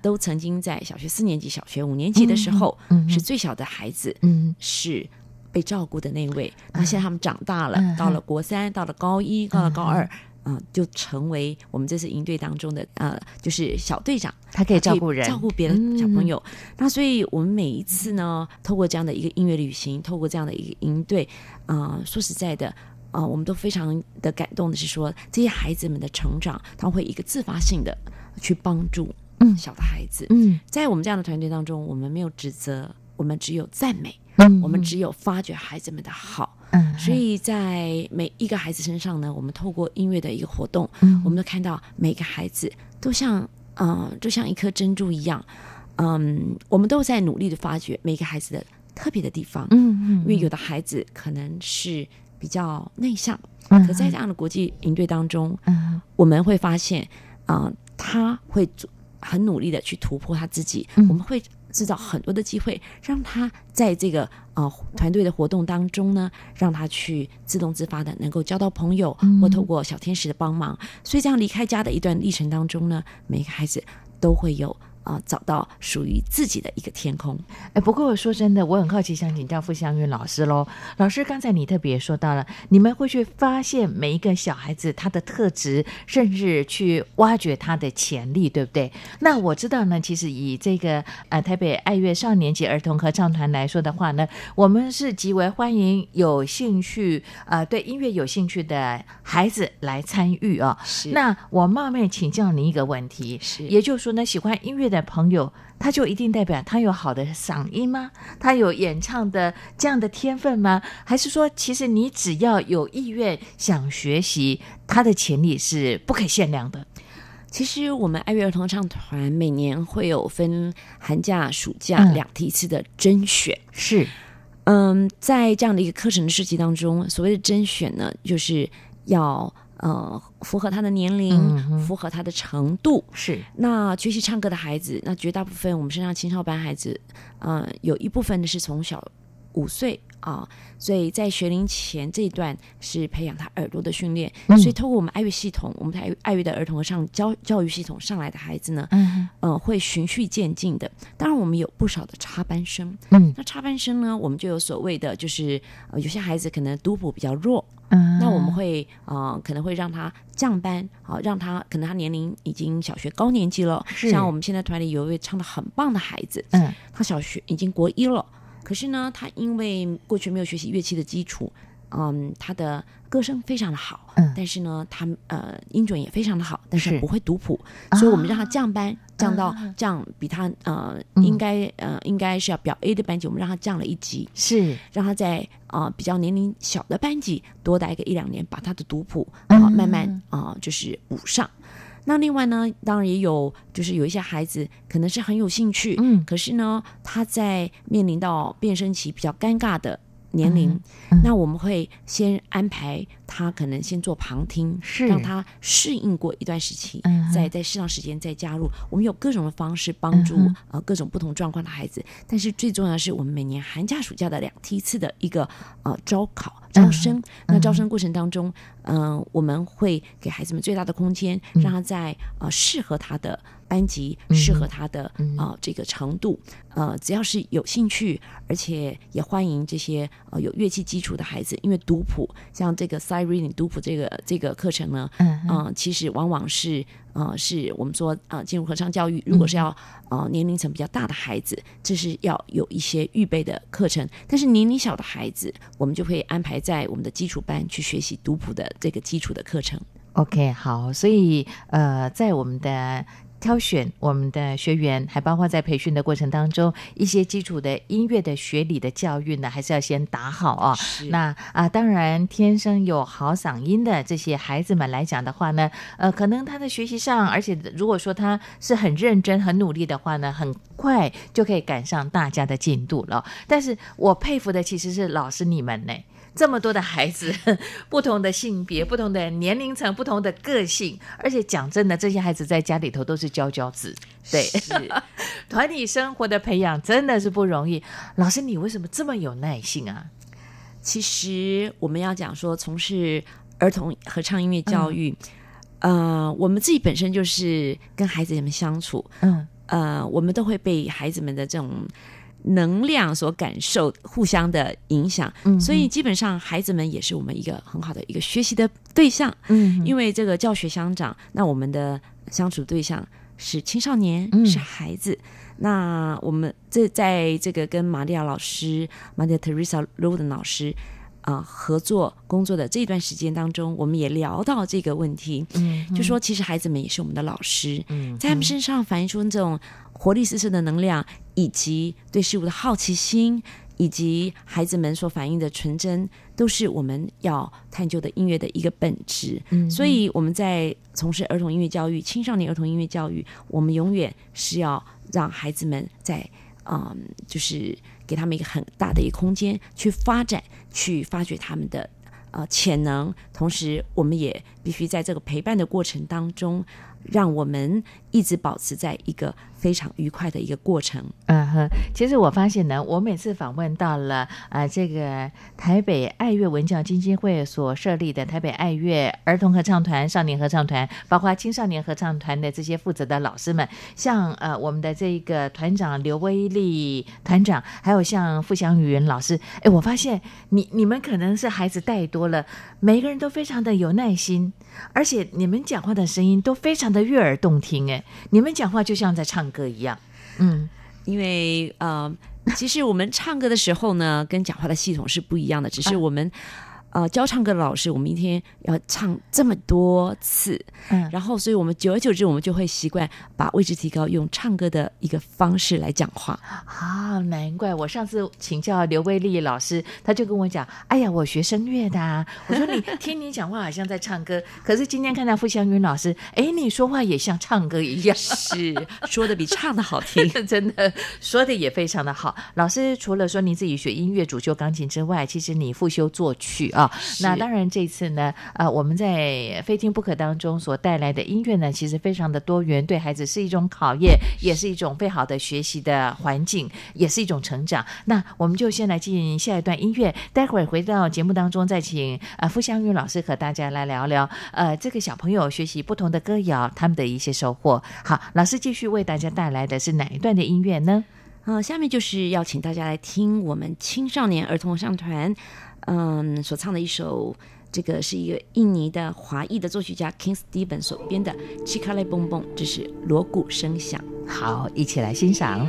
S6: 都曾经在小学四年级、小学五年级的时候，嗯，是最小的孩子，嗯，是被照顾的那位。那、嗯、现在他们长大了，嗯、到了国三，到了高一，到了高二，啊、呃，就成为我们这次营队当中的呃，就是小队长，
S4: 他可以照顾人，
S6: 照顾别的小朋友。嗯、那所以我们每一次呢，透过这样的一个音乐旅行，透过这样的一个营队，啊、呃，说实在的。啊、呃，我们都非常的感动的是说，这些孩子们的成长，他会一个自发性的去帮助嗯小的孩子。嗯，在我们这样的团队当中，我们没有指责，我们只有赞美，嗯，我们只有发掘孩子们的好。嗯，所以在每一个孩子身上呢，我们透过音乐的一个活动，嗯，我们都看到每个孩子都像嗯、呃，就像一颗珍珠一样，嗯，我们都在努力的发掘每个孩子的特别的地方。嗯嗯，因为有的孩子可能是。比较内向，可在这样的国际营队当中，嗯、我们会发现，啊、呃，他会很努力的去突破他自己。嗯、我们会制造很多的机会，让他在这个呃团队的活动当中呢，让他去自动自发的能够交到朋友，嗯、或透过小天使的帮忙。所以这样离开家的一段历程当中呢，每个孩子都会有啊、呃，找到属于自己的一个天空。
S4: 哎，不过我说真的，我很好奇，想请教傅香云老师喽。老师，刚才你特别说到了，你们会去发现每一个小孩子他的特质，甚至去挖掘他的潜力，对不对？那我知道呢，其实以这个呃台北爱乐少年级儿童合唱团来说的话呢，我们是极为欢迎有兴趣呃对音乐有兴趣的孩子来参与啊、哦。
S6: 是。
S4: 那我冒昧请教您一个问题，
S6: 是，
S4: 也就是说呢，喜欢音乐的朋友，他就一定代表他有好的嗓音吗？他有演唱的这样的天分吗？还是说，其实你只要有意愿想学习，他的潜力是不可限量的？
S6: 其实我们爱乐儿童唱团每年会有分寒假、暑假两梯次的甄选，
S4: 嗯、是，
S6: 嗯，在这样的一个课程的设计当中，所谓的甄选呢，就是要。呃，符合他的年龄，嗯、符合他的程度
S4: 是。
S6: 那学习唱歌的孩子，那绝大部分我们身上青少班孩子，呃，有一部分的是从小五岁啊，所以在学龄前这一段是培养他耳朵的训练。嗯、所以透过我们爱乐系统，我们爱爱乐的儿童合唱教教育系统上来的孩子呢，嗯，呃，会循序渐进的。当然，我们有不少的插班生。嗯，那插班生呢，我们就有所谓的，就是呃，有些孩子可能读谱比较弱。嗯，那我们会呃可能会让他降班，好、呃、让他可能他年龄已经小学高年级了。像我们现在团里有一位唱的很棒的孩子，嗯，他小学已经国一了，可是呢，他因为过去没有学习乐器的基础，嗯，他的。歌声非常的好，嗯，但是呢，他呃音准也非常的好，但是不会读谱，所以我们让他降班，降到降比他呃应该呃应该是要表 A 的班级，我们让他降了一级，是让他在啊、呃、比较年龄小的班级多待个一两年，把他的读谱啊、呃、慢慢啊、呃、就是补上。那另外呢，当然也有就是有一些孩子可能是很有兴趣，嗯，可是呢，他在面临到变声期比较尴尬的。年龄、那我们会先安排他可能先做旁听，是。让他适应过一段时期，嗯、再在适当时间再加入。我们有各种的方式帮助、嗯、呃各种不同状况的孩子，但是最重要的是我们每年寒假暑假的两梯次的一个呃招考招生、嗯。那招生过程当中，嗯、呃，我们会给孩子们最大的空间，让他在呃适合他的。班级适合他的啊、嗯呃、这个程度，呃，只要是有兴趣，而且也欢迎这些呃有乐器基础的孩子，因为读谱像这个 sight reading 读谱这个这个课程呢，嗯嗯、呃，其实往往是呃是我们说啊、呃、进入合唱教育，如果是要呃年龄层比较大的孩子，这是要有一些预备的课程，但是年龄小的孩子，我们就会安排在我们的基础班去学习读谱的这个基础的课程。
S4: OK，好，所以呃在我们的。挑选我们的学员，还包括在培训的过程当中，一些基础的音乐的学理的教育呢，还是要先打好啊。是。那啊，当然天生有好嗓音的这些孩子们来讲的话呢，呃，可能他的学习上，而且如果说他是很认真、很努力的话呢，很快就可以赶上大家的进度了。但是我佩服的其实是老师你们呢。这么多的孩子，不同的性别、不同的年龄层、不同的个性，而且讲真的，这些孩子在家里头都是佼佼子。对，是 团体生活的培养真的是不容易。老师，你为什么这么有耐性啊？
S6: 其实我们要讲说，从事儿童合唱音乐教育，嗯、呃，我们自己本身就是跟孩子们相处，嗯，呃，我们都会被孩子们的这种。能量所感受，互相的影响，嗯，所以基本上孩子们也是我们一个很好的一个学习的对象，嗯，因为这个教学相长，那我们的相处对象是青少年，嗯，是孩子，那我们这在这个跟玛利亚老师，玛利亚 Teresa Roden 老师。啊、呃，合作工作的这段时间当中，我们也聊到这个问题，嗯，就说其实孩子们也是我们的老师，嗯，在他们身上反映出这种活力四射的能量，以及对事物的好奇心，以及孩子们所反映的纯真，都是我们要探究的音乐的一个本质。嗯，所以我们在从事儿童音乐教育、青少年儿童音乐教育，我们永远是要让孩子们在，嗯，就是。给他们一个很大的一个空间去发展，去发掘他们的呃潜能，同时我们也必须在这个陪伴的过程当中，让我们一直保持在一个非常愉快的一个过程。
S4: 嗯哼，其实我发现呢，我每次访问到了啊、呃，这个台北爱乐文教基金会所设立的台北爱乐儿童合唱团、少年合唱团，包括青少年合唱团的这些负责的老师们，像呃我们的这个团长刘威利团长，还有像傅祥云老师，哎，我发现你你们可能是孩子带多了，每个人都非常的有耐心，而且你们讲话的声音都非常的悦耳动听，哎，你们讲话就像在唱歌一样，嗯。
S6: 因为呃，其实我们唱歌的时候呢，跟讲话的系统是不一样的，只是我们。呃，教唱歌的老师，我们一天要唱这么多次，嗯，然后，所以我们久而久之，我们就会习惯把位置提高，用唱歌的一个方式来讲话。
S4: 啊，难怪我上次请教刘威利老师，他就跟我讲：“哎呀，我学声乐的啊。”我说：“你听你讲话好像在唱歌，可是今天看到傅湘云老师，哎，你说话也像唱歌一样，
S6: 是说的比唱的好听，
S4: 真的说的也非常的好。老师除了说你自己学音乐主修钢琴之外，其实你复修作曲啊。”那当然，这次呢，呃，我们在非听不可当中所带来的音乐呢，其实非常的多元，对孩子是一种考验，也是一种非好的学习的环境，也是一种成长。那我们就先来进行下一段音乐，待会儿回到节目当中，再请呃傅湘云老师和大家来聊聊，呃，这个小朋友学习不同的歌谣，他们的一些收获。好，老师继续为大家带来的是哪一段的音乐呢？
S6: 呃，下面就是要请大家来听我们青少年儿童合唱团。嗯，所唱的一首，这个是一个印尼的华裔的作曲家 King Steven 所编的《Chicale Bom Bom》，这是锣鼓声响。
S4: 好，一起来欣赏。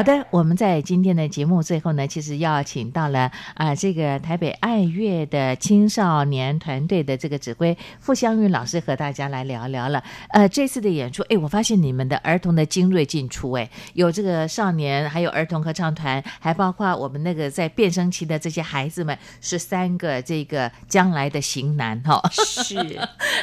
S4: 好的，我们在今天的节目最后呢，其实邀请到了啊、这个台北爱乐的青少年团队的这个指挥傅湘玉老师和大家来聊聊了。呃，这次的演出，哎，我发现你们的儿童的精锐进出，哎，有这个少年，还有儿童合唱团，还包括我们那个在变声期的这些孩子们，是三个这个将来的型男哈，哦、
S6: 是，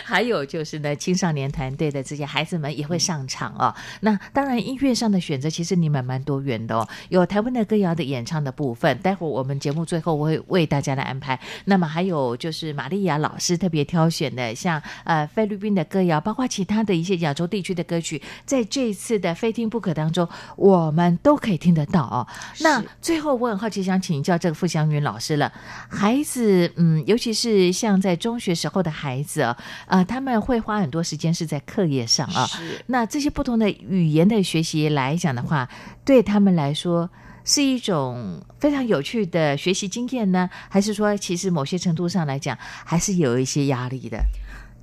S4: 还有就是呢，青少年团队的这些孩子们也会上场哦。那当然，音乐上的选择其实你们蛮多元的哦，有台湾的歌谣的演唱的部分，待会儿我们节目最后我会为大家来安排。那么还有就是玛利亚老师特别挑选的，像呃菲律宾的歌谣，包括其他的一些亚洲地区的歌曲，在这一次的非听不可当中，我们都可以听得到哦。那最后我很好奇，想请教这个傅祥云老师了，孩子，嗯，尤其是像在中学时候的孩子啊，啊、呃，他们会花很多时间是在课业上啊。是。那这些不同的语言的学习来讲的话，对他们来说是一种非常有趣的学习经验呢，还是说其实某些程度上来讲还是有一些压力的？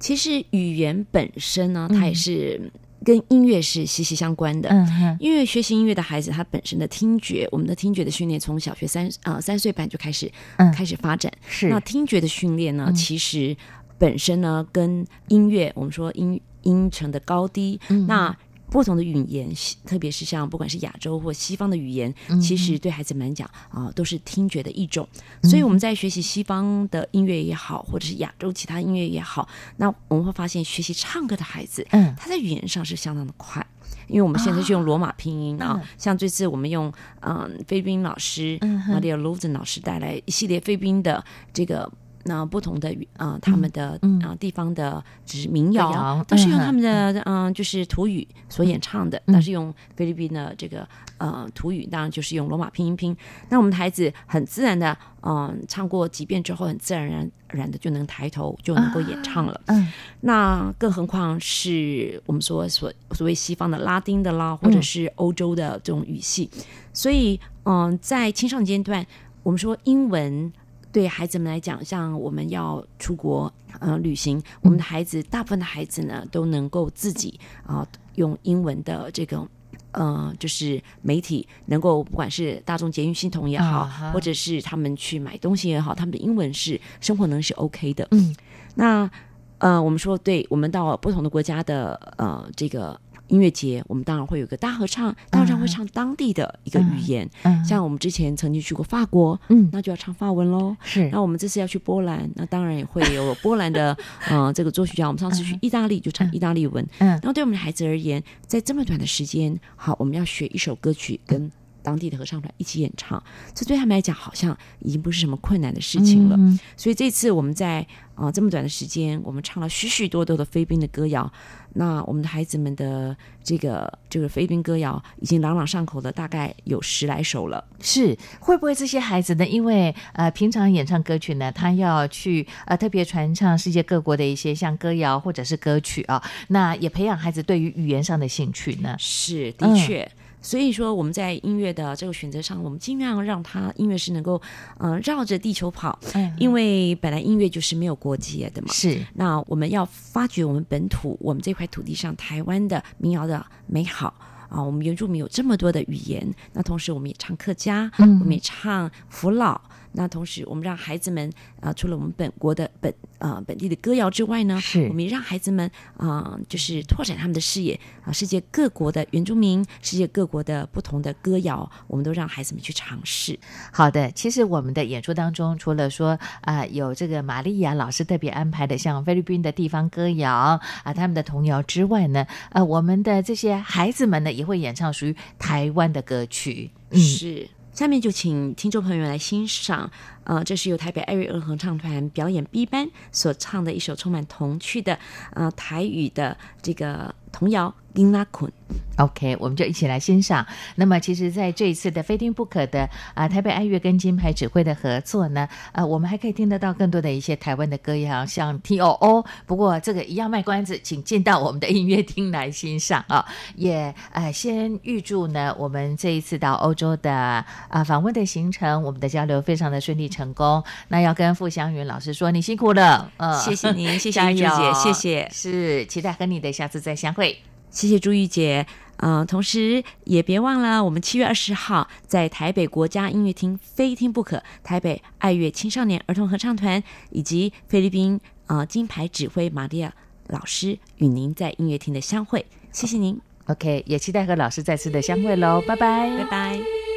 S6: 其实语言本身呢，它也是跟音乐是息息相关的。嗯哼，因为学习音乐的孩子，他本身的听觉，我们的听觉的训练从小学三啊、呃、三岁半就开始、嗯、开始发展。是，那听觉的训练呢，嗯、其实本身呢跟音乐，我们说音音程的高低，嗯、那。不同的语言，特别是像不管是亚洲或西方的语言，嗯、其实对孩子们来讲啊，都是听觉的一种。所以我们在学习西方的音乐也好，或者是亚洲其他音乐也好，那我们会发现学习唱歌的孩子，嗯，他在语言上是相当的快，因为我们现在是用罗马拼音啊。像这次我们用嗯菲律宾老师玛利亚卢森老师带来一系列菲律宾的这个。那不同的啊、呃，他们的啊、嗯呃、地方的只是民谣，嗯、都是用他们的嗯、呃，就是土语所演唱的，但、嗯、是用菲律宾的这个呃土语，当然就是用罗马拼音拼。那我们的孩子很自然的嗯、呃，唱过几遍之后，很自然而然的就能抬头就能够演唱了。嗯，那更何况是我们说所所谓西方的拉丁的啦，或者是欧洲的这种语系，嗯、所以嗯、呃，在青少年阶段，我们说英文。对孩子们来讲，像我们要出国呃旅行，我们的孩子大部分的孩子呢都能够自己啊、呃、用英文的这个呃就是媒体，能够不管是大众捷运系统也好，uh huh. 或者是他们去买东西也好，他们的英文是生活能力是 OK 的。嗯，那呃我们说，对我们到不同的国家的呃这个。音乐节，我们当然会有个大合唱，大合唱会唱当地的一个语言，嗯嗯、像我们之前曾经去过法国，嗯，那就要唱法文喽。是，那我们这次要去波兰，那当然也会有波兰的，呃，这个作曲家。我们上次去意大利就唱意大利文，嗯，然后对我们的孩子而言，在这么短的时间，好，我们要学一首歌曲跟当地的合唱团一起演唱，这对他们来讲好像已经不是什么困难的事情了。嗯、所以这次我们在啊、呃、这么短的时间，我们唱了许许多多的菲律宾的歌谣。那我们的孩子们的这个这个菲律宾歌谣已经朗朗上口的，大概有十来首了。是会不会这些孩子呢？因为呃平常演唱歌曲呢，他要去呃特别传唱世界各国的一些像歌谣或者是歌曲啊，那也培养孩子对于语言上的兴趣呢？是的确。嗯所以说，我们在音乐的这个选择上，我们尽量让它音乐是能够，嗯、呃，绕着地球跑。嗯，因为本来音乐就是没有国界的嘛。是。那我们要发掘我们本土，我们这块土地上台湾的民谣的美好啊！我们原住民有这么多的语言，那同时我们也唱客家，嗯，我们也唱福佬。那同时，我们让孩子们啊、呃，除了我们本国的本啊、呃、本地的歌谣之外呢，是我们也让孩子们啊、呃，就是拓展他们的视野啊，世界各国的原住民，世界各国的不同的歌谣，我们都让孩子们去尝试。好的，其实我们的演出当中，除了说啊、呃、有这个玛利亚老师特别安排的像菲律宾的地方歌谣啊，他们的童谣之外呢，呃，我们的这些孩子们呢也会演唱属于台湾的歌曲。嗯，是。下面就请听众朋友来欣赏，呃，这是由台北艾瑞恩合唱团表演 B 班所唱的一首充满童趣的，呃，台语的这个童谣。丁拉坤，OK，我们就一起来欣赏。那么，其实在这一次的非听不可的啊、呃，台北爱乐跟金牌指挥的合作呢，呃，我们还可以听得到更多的一些台湾的歌谣，像 T O O。不过，这个一样卖关子，请进到我们的音乐厅来欣赏啊。也呃，先预祝呢，我们这一次到欧洲的啊、呃、访问的行程，我们的交流非常的顺利成功。那要跟傅湘云老师说，你辛苦了，呃，谢谢您，谢谢玉姐，谢谢，是期待和你的下次再相会。谢谢朱玉姐，嗯、呃，同时也别忘了，我们七月二十号在台北国家音乐厅非听不可，台北爱乐青少年儿童合唱团以及菲律宾啊、呃、金牌指挥玛利亚老师与您在音乐厅的相会。谢谢您。
S4: OK，也期待和老师再次的相会喽，拜拜，
S6: 拜拜。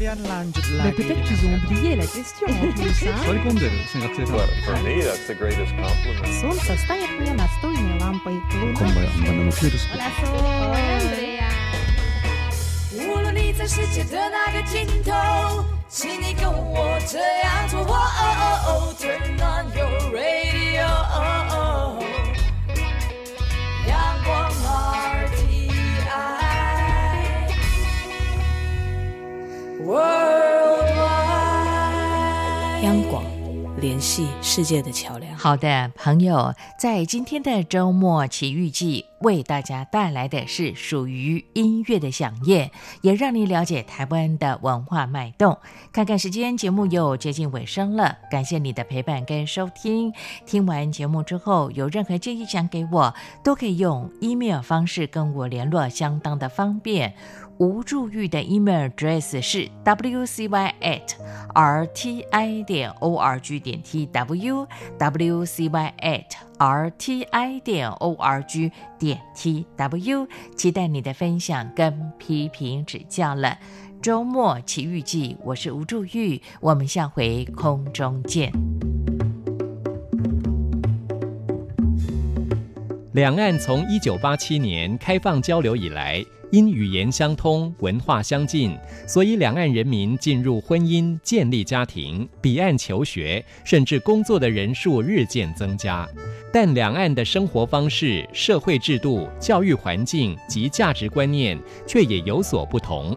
S7: Italian Lounge
S8: Mais peut-être qu'ils ont oublié la question en
S9: for me, that's the greatest compliment.
S10: On.
S6: 系世界的桥梁。
S4: 好的，朋友，在今天的周末奇遇记，为大家带来的是属于音乐的响宴，也让你了解台湾的文化脉动。看看时间，节目又接近尾声了，感谢你的陪伴跟收听。听完节目之后，有任何建议想给我，都可以用 email 方式跟我联络，相当的方便。吴祝玉的 email address 是 wcy at rti 点 org 点 tw wcy at rti 点 org 点 tw，期待你的分享跟批评指教了。周末奇遇记，我是吴祝玉，我们下回空中见。
S3: 两岸从一九八七年开放交流以来，因语言相通、文化相近，所以两岸人民进入婚姻、建立家庭、彼岸求学，甚至工作的人数日渐增加。但两岸的生活方式、社会制度、教育环境及价值观念却也有所不同。